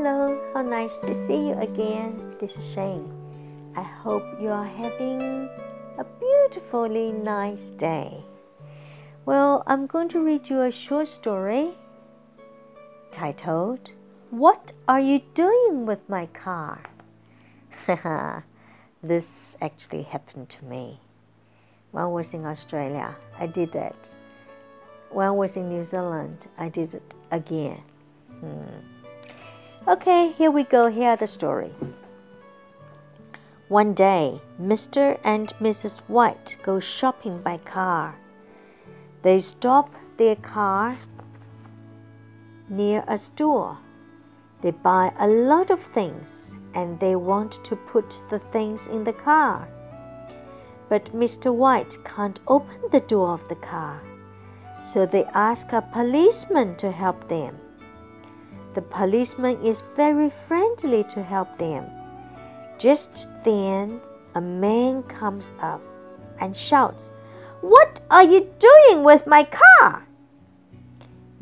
Hello, how nice to see you again. This is Shane. I hope you are having a beautifully nice day. Well, I'm going to read you a short story titled, What Are You Doing with My Car? this actually happened to me. When I was in Australia, I did that. When I was in New Zealand, I did it again. Hmm. Okay, here we go. Here are the story. One day, Mr. and Mrs. White go shopping by car. They stop their car near a store. They buy a lot of things and they want to put the things in the car. But Mr. White can't open the door of the car, so they ask a policeman to help them. The policeman is very friendly to help them. Just then, a man comes up and shouts, What are you doing with my car?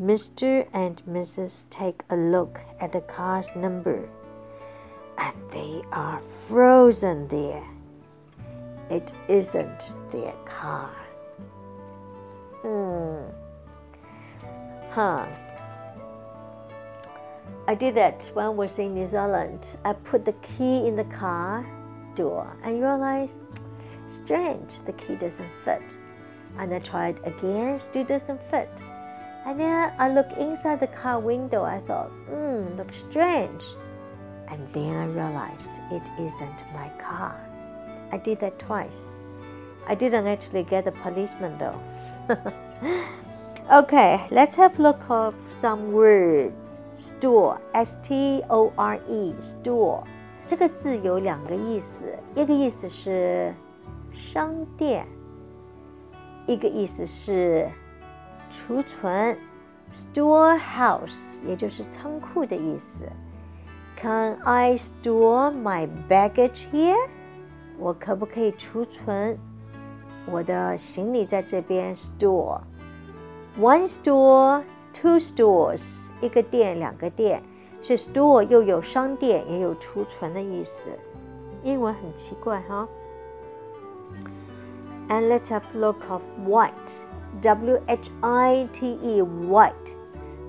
Mr. and Mrs. take a look at the car's number, and they are frozen there. It isn't their car. Hmm. Huh. I did that when I was in New Zealand. I put the key in the car door and realized, strange, the key doesn't fit. And I tried again, still doesn't fit. And then I looked inside the car window. I thought, hmm, looks strange. And then I realized it isn't my car. I did that twice. I didn't actually get a policeman though. okay, let's have a look of some words Store, S-T-O-R-E, store. 这个字有两个意思，一个意思是商店，一个意思是储存，storehouse 也就是仓库的意思。Can I store my baggage here？我可不可以储存我的行李在这边？Store。One store, two stores， 一个店，两个店，是 store 又有商店也有储存的意思。英文很奇怪哈。And let's have a look of white. W H I T E white，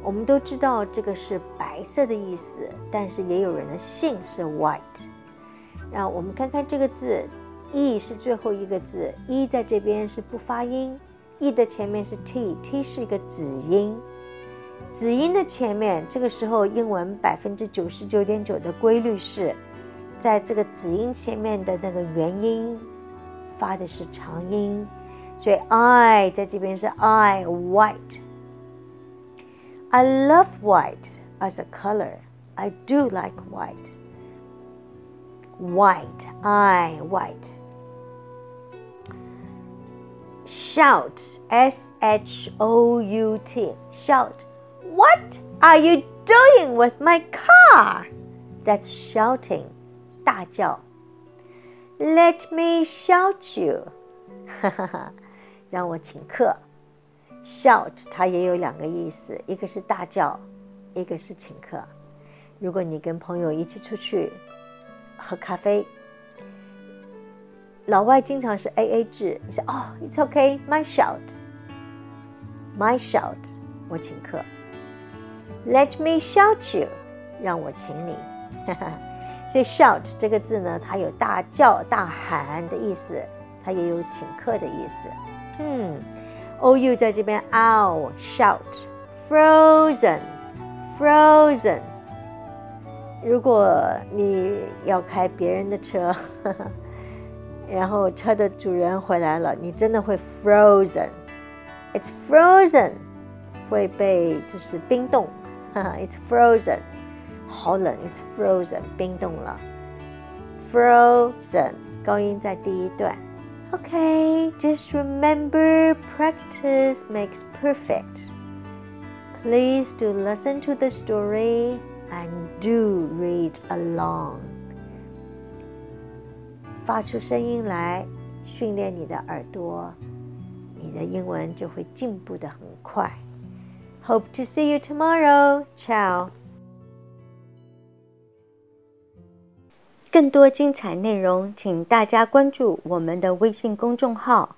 我们都知道这个是白色的意思，但是也有人的姓是 white。让我们看看这个字，e 是最后一个字，e 在这边是不发音，e 的前面是 t，t 是一个子音，子音的前面，这个时候英文百分之九十九点九的规律是，在这个子音前面的那个元音发的是长音。所以 I 在这边是 I white。I love white as a color. I do like white. White, I white. Shout, S H O U T. Shout. What are you doing with my car? That's shouting. 大叫。Let me shout you. 哈哈哈。让我请客，shout 它也有两个意思，一个是大叫，一个是请客。如果你跟朋友一起出去喝咖啡，老外经常是 A A 制，你说哦，It's OK，my shout，my shout，我请客。 Let me shout you，让我请你。所以 shout 这个字呢，它有大叫、大喊的意思，它也有请客的意思。嗯，o u 在这边，ow shout，frozen，frozen。如果你要开别人的车，然后车的主人回来了，你真的会 frozen，it's frozen，会被就是冰冻，，it's frozen，好冷，it's frozen，冰冻了，frozen，高音在第一段。Okay, just remember practice makes perfect. Please do listen to the story and do read along. 发出声音来，训练你的耳朵，你的英文就会进步的很快。 hope to see you tomorrow. Ciao. 更多精彩内容请大家关注我们的微信公众号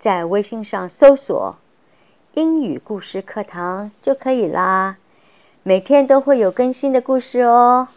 在微信上搜索英语故事课堂就可以啦。每天都会有更新的故事哦。